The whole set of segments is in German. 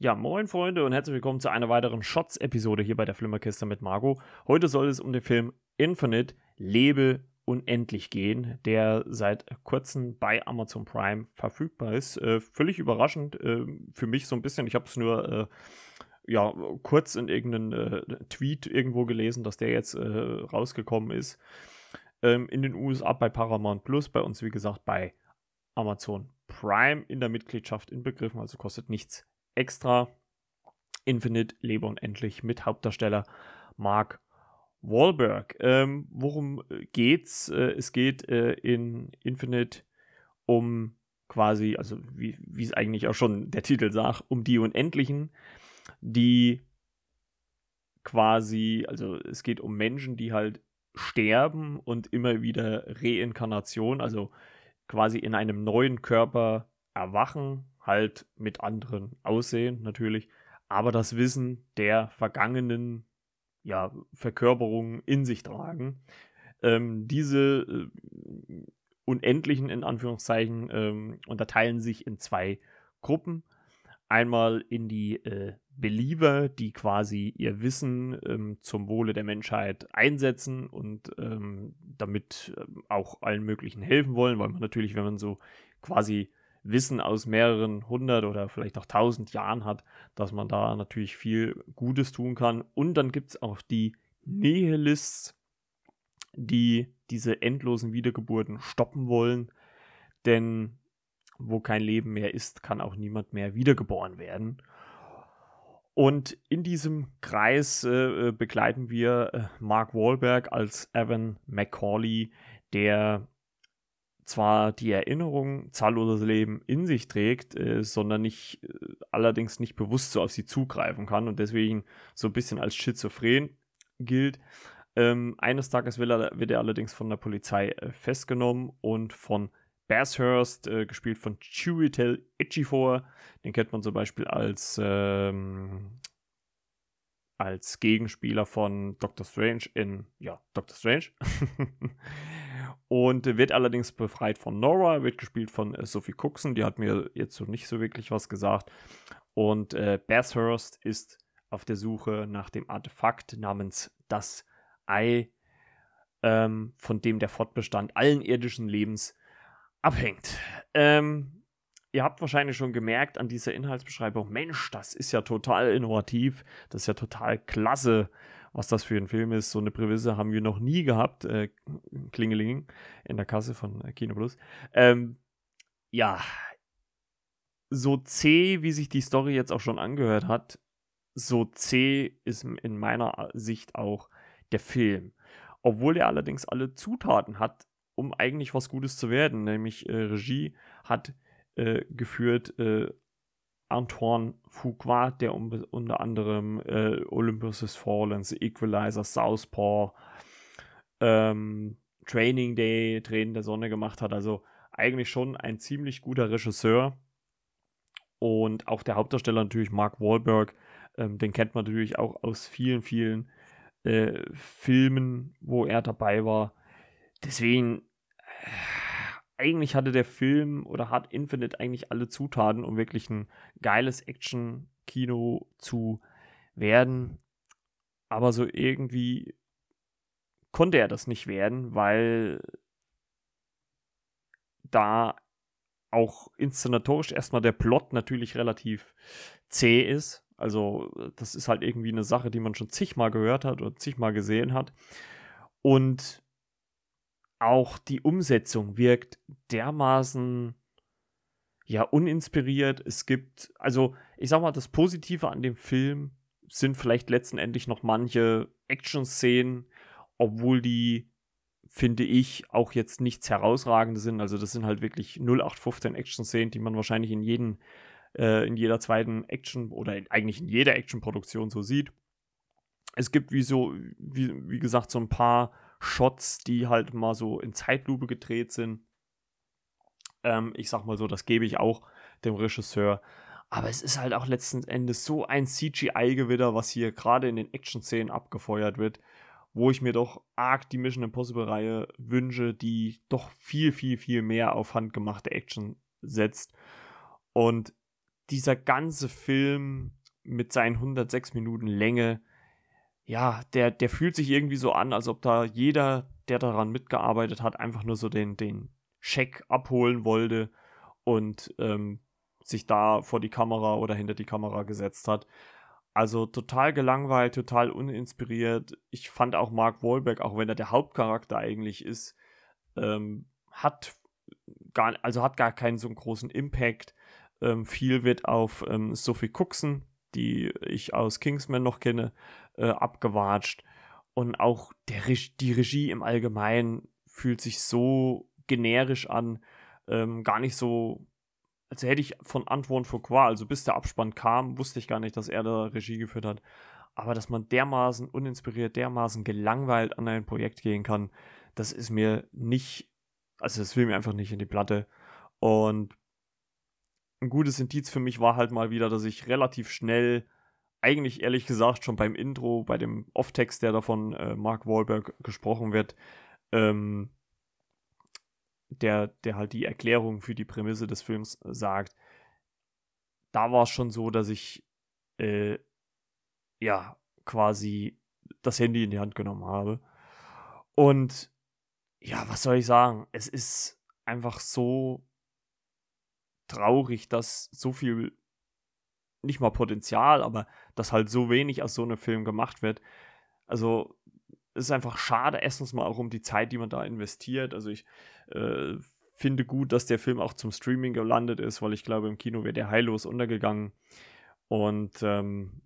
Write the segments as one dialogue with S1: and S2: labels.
S1: Ja, moin Freunde und herzlich willkommen zu einer weiteren Shots-Episode hier bei der Flimmerkiste mit Margot. Heute soll es um den Film Infinite Lebe unendlich gehen, der seit kurzem bei Amazon Prime verfügbar ist. Äh, völlig überraschend äh, für mich so ein bisschen. Ich habe es nur äh, ja, kurz in irgendeinem äh, Tweet irgendwo gelesen, dass der jetzt äh, rausgekommen ist. Ähm, in den USA bei Paramount Plus, bei uns wie gesagt bei Amazon Prime in der Mitgliedschaft inbegriffen, also kostet nichts extra. Infinite, Lebe unendlich mit Hauptdarsteller Mark Wahlberg. Ähm, worum geht's? Äh, es geht äh, in Infinite um quasi, also wie es eigentlich auch schon der Titel sagt, um die Unendlichen, die quasi, also es geht um Menschen, die halt sterben und immer wieder Reinkarnation, also quasi in einem neuen Körper erwachen, halt mit anderen Aussehen natürlich, aber das Wissen der vergangenen ja, Verkörperungen in sich tragen. Ähm, diese äh, unendlichen, in Anführungszeichen, ähm, unterteilen sich in zwei Gruppen. Einmal in die äh, Believer, die quasi ihr Wissen ähm, zum Wohle der Menschheit einsetzen und ähm, damit äh, auch allen möglichen helfen wollen, weil man natürlich, wenn man so quasi Wissen aus mehreren hundert oder vielleicht auch tausend Jahren hat, dass man da natürlich viel Gutes tun kann. Und dann gibt es auch die Nihilists, die diese endlosen Wiedergeburten stoppen wollen. Denn wo kein Leben mehr ist, kann auch niemand mehr wiedergeboren werden. Und in diesem Kreis äh, äh begleiten wir äh, Mark Wahlberg als Evan McCauley, der zwar die Erinnerung zahlloses Leben in sich trägt, äh, sondern nicht, äh, allerdings nicht bewusst so auf sie zugreifen kann und deswegen so ein bisschen als schizophren gilt. Ähm, eines Tages er, wird er allerdings von der Polizei äh, festgenommen und von Bathurst, äh, gespielt von Chiwetel Ejiofor, den kennt man zum Beispiel als ähm, als Gegenspieler von Doctor Strange in ja Doctor Strange und wird allerdings befreit von Nora, wird gespielt von äh, Sophie Cookson, die hat mir jetzt so nicht so wirklich was gesagt. Und äh, Bathurst ist auf der Suche nach dem Artefakt namens das Ei, ähm, von dem der Fortbestand allen irdischen Lebens abhängt. Ähm, ihr habt wahrscheinlich schon gemerkt an dieser Inhaltsbeschreibung, Mensch, das ist ja total innovativ, das ist ja total klasse was das für ein Film ist. So eine Prämisse haben wir noch nie gehabt. Äh, Klingeling in der Kasse von äh, Kino Plus. Ähm, ja, so zäh, wie sich die Story jetzt auch schon angehört hat, so zäh ist in meiner Sicht auch der Film. Obwohl er allerdings alle Zutaten hat, um eigentlich was Gutes zu werden. Nämlich äh, Regie hat äh, geführt äh, Antoine Fuqua, der um, unter anderem äh, Olympus Has Fallen, The Equalizer, Southpaw, ähm, Training Day, Tränen der Sonne gemacht hat. Also eigentlich schon ein ziemlich guter Regisseur. Und auch der Hauptdarsteller natürlich Mark Wahlberg, ähm, den kennt man natürlich auch aus vielen, vielen äh, Filmen, wo er dabei war. Deswegen äh, eigentlich hatte der Film oder hat Infinite eigentlich alle Zutaten, um wirklich ein geiles Action-Kino zu werden. Aber so irgendwie konnte er das nicht werden, weil da auch inszenatorisch erstmal der Plot natürlich relativ zäh ist. Also, das ist halt irgendwie eine Sache, die man schon zigmal gehört hat oder zigmal gesehen hat. Und auch die Umsetzung wirkt dermaßen ja uninspiriert. Es gibt, also ich sag mal, das Positive an dem Film sind vielleicht letztendlich noch manche Action-Szenen, obwohl die, finde ich, auch jetzt nichts Herausragendes sind. Also das sind halt wirklich 0815 Action-Szenen, die man wahrscheinlich in jedem, äh, in jeder zweiten Action oder in, eigentlich in jeder Action-Produktion so sieht. Es gibt wie so, wie, wie gesagt, so ein paar Shots, die halt mal so in Zeitlupe gedreht sind. Ähm, ich sag mal so, das gebe ich auch dem Regisseur. Aber es ist halt auch letzten Endes so ein CGI-Gewitter, was hier gerade in den Action-Szenen abgefeuert wird, wo ich mir doch arg die Mission Impossible-Reihe wünsche, die doch viel, viel, viel mehr auf handgemachte Action setzt. Und dieser ganze Film mit seinen 106 Minuten Länge, ja, der, der fühlt sich irgendwie so an, als ob da jeder, der daran mitgearbeitet hat, einfach nur so den, den Scheck abholen wollte und ähm, sich da vor die Kamera oder hinter die Kamera gesetzt hat. Also total gelangweilt, total uninspiriert. Ich fand auch Mark Wahlberg, auch wenn er der Hauptcharakter eigentlich ist, ähm, hat gar, also hat gar keinen so großen Impact. Ähm, viel wird auf ähm, Sophie Cookson, die ich aus Kingsman noch kenne, äh, abgewatscht. Und auch der die Regie im Allgemeinen fühlt sich so generisch an, ähm, gar nicht so, als hätte ich von Antoine Fuqua, also bis der Abspann kam, wusste ich gar nicht, dass er da Regie geführt hat. Aber dass man dermaßen uninspiriert, dermaßen gelangweilt an ein Projekt gehen kann, das ist mir nicht, also das will mir einfach nicht in die Platte. Und ein gutes Indiz für mich war halt mal wieder, dass ich relativ schnell, eigentlich ehrlich gesagt schon beim Intro, bei dem Off-Text, der davon äh, Mark Wahlberg gesprochen wird, ähm, der, der halt die Erklärung für die Prämisse des Films sagt, da war es schon so, dass ich äh, ja quasi das Handy in die Hand genommen habe. Und ja, was soll ich sagen? Es ist einfach so traurig, dass so viel, nicht mal Potenzial, aber dass halt so wenig aus so einem Film gemacht wird. Also es ist einfach schade, erstens mal auch um die Zeit, die man da investiert. Also ich äh, finde gut, dass der Film auch zum Streaming gelandet ist, weil ich glaube, im Kino wäre der heillos untergegangen. Und ähm,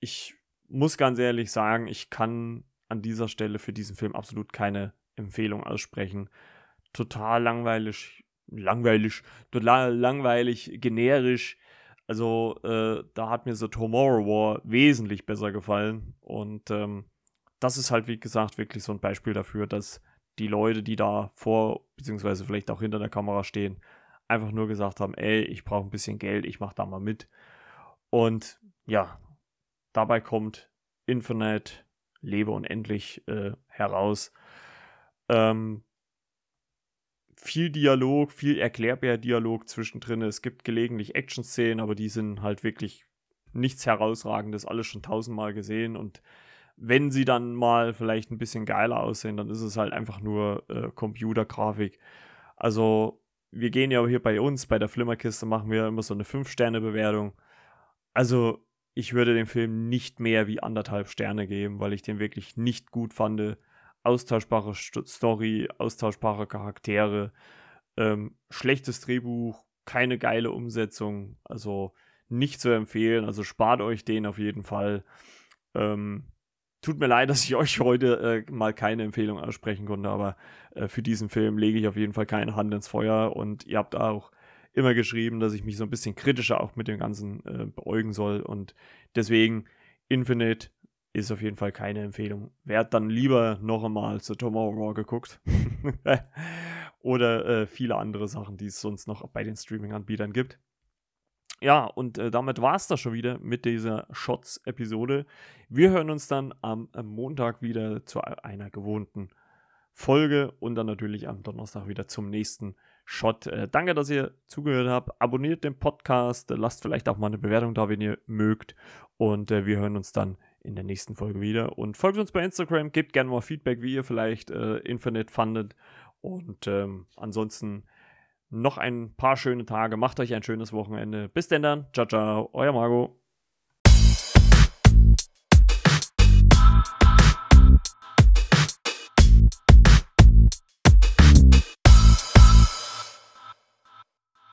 S1: ich muss ganz ehrlich sagen, ich kann an dieser Stelle für diesen Film absolut keine Empfehlung aussprechen. Total langweilig, langweilig, total langweilig, generisch. Also äh, da hat mir so Tomorrow War wesentlich besser gefallen. Und ähm, das ist halt, wie gesagt, wirklich so ein Beispiel dafür, dass die Leute, die da vor, beziehungsweise vielleicht auch hinter der Kamera stehen, einfach nur gesagt haben, ey, ich brauche ein bisschen Geld, ich mache da mal mit. Und ja, dabei kommt Infinite, Lebe unendlich äh, heraus. Ähm, viel Dialog, viel erklärbarer Dialog zwischendrin. Es gibt gelegentlich Action-Szenen, aber die sind halt wirklich nichts herausragendes, alles schon tausendmal gesehen und wenn sie dann mal vielleicht ein bisschen geiler aussehen, dann ist es halt einfach nur äh, Computergrafik. Also wir gehen ja hier bei uns, bei der Flimmerkiste machen wir immer so eine 5-Sterne-Bewertung. Also ich würde dem Film nicht mehr wie anderthalb Sterne geben, weil ich den wirklich nicht gut fand. Austauschbare Story, austauschbare Charaktere, ähm, schlechtes Drehbuch, keine geile Umsetzung, also nicht zu empfehlen. Also spart euch den auf jeden Fall. Ähm, Tut mir leid, dass ich euch heute äh, mal keine Empfehlung aussprechen konnte, aber äh, für diesen Film lege ich auf jeden Fall keine Hand ins Feuer und ihr habt auch immer geschrieben, dass ich mich so ein bisschen kritischer auch mit dem Ganzen äh, beäugen soll und deswegen Infinite ist auf jeden Fall keine Empfehlung. Wer hat dann lieber noch einmal zu Tomorrow War geguckt oder äh, viele andere Sachen, die es sonst noch bei den Streaming-Anbietern gibt. Ja, und äh, damit war es das schon wieder mit dieser Shots-Episode. Wir hören uns dann am, am, Montag wieder zu einer gewohnten Folge und dann natürlich am Donnerstag wieder zum nächsten Shot. Äh, danke, dass ihr zugehört habt. Abonniert den Podcast, lasst vielleicht auch mal eine Bewertung da, wenn ihr mögt. Und äh, wir hören uns dann in der nächsten Folge wieder. Und folgt uns bei Instagram, gebt gerne mal Feedback, wie ihr vielleicht äh, Infinite fandet. Und ähm, ansonsten noch ein paar schöne Tage. Macht euch ein schönes Wochenende. Bis denn dann. Ciao, ciao. Euer Margot.